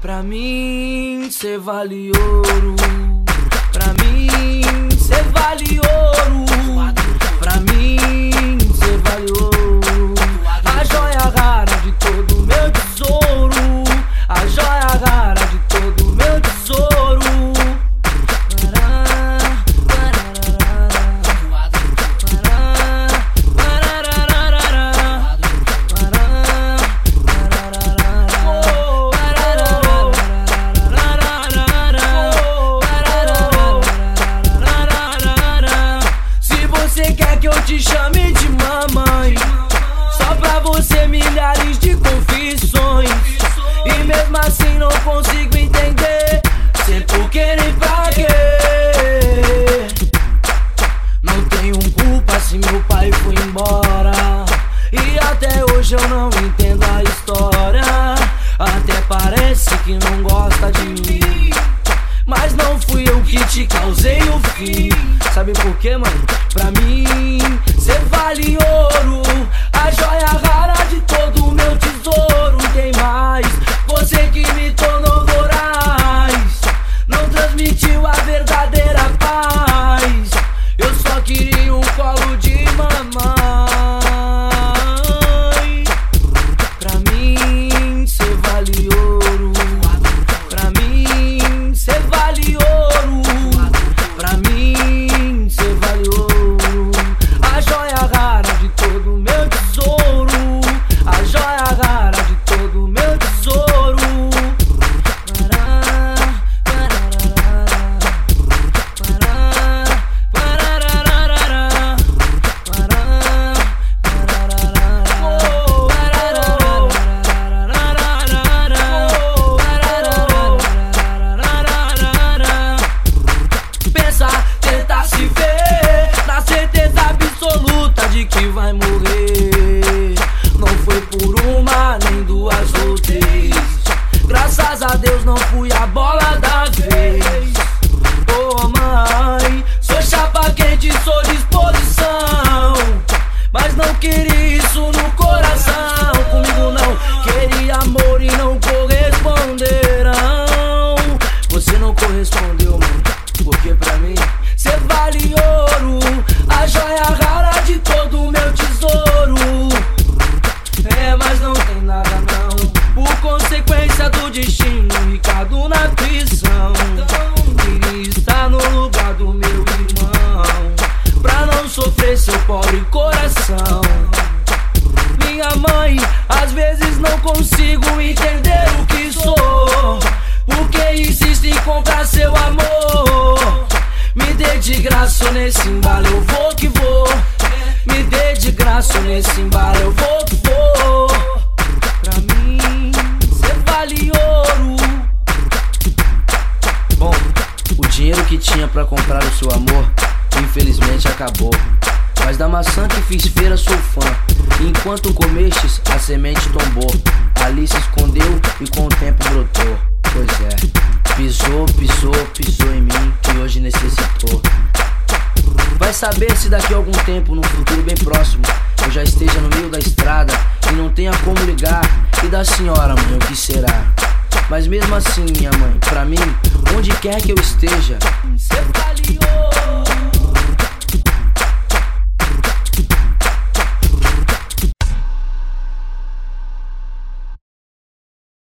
Pra mim, cê vale ouro. Pra mim, cê vale ouro. Te chame de mamãe, só pra você milhares de confissões. E mesmo assim não consigo entender, sem porquê nem pra quê. Não tenho culpa se meu pai foi embora. E até hoje eu não entendo a história. Sabe por quê, mano? Pra mim, cê vale ouro. A joia rara de todo meu tesouro. Tem mais, você que me tornou voraz. Não transmitiu a verdadeira paz. Eu só queria um colo de mamãe. A Deus não fui a bola da vez. Oh mãe, sou chapa quente, sou disposição. Mas não queria isso no coração. Comigo não, queria amor consequência do destino Ricardo na prisão. Queria estar no lugar do meu irmão. Pra não sofrer seu pobre coração. Minha mãe, às vezes não consigo entender o que sou. Porque insiste em comprar seu amor. Me dê de graça nesse embalo, eu vou que vou. Me dê de graça nesse embalo, eu vou tinha pra comprar o seu amor, infelizmente acabou. Mas da maçã que fiz feira sou fã. Enquanto comestes, a semente tombou. Ali se escondeu e com o tempo brotou. Pois é, pisou, pisou, pisou em mim, que hoje necessitou. Vai saber se daqui a algum tempo, num futuro bem próximo, eu já esteja no meio da estrada e não tenha como ligar. E da senhora, mãe, o que será? Mas mesmo assim, minha mãe, pra mim, onde quer que eu esteja, ouro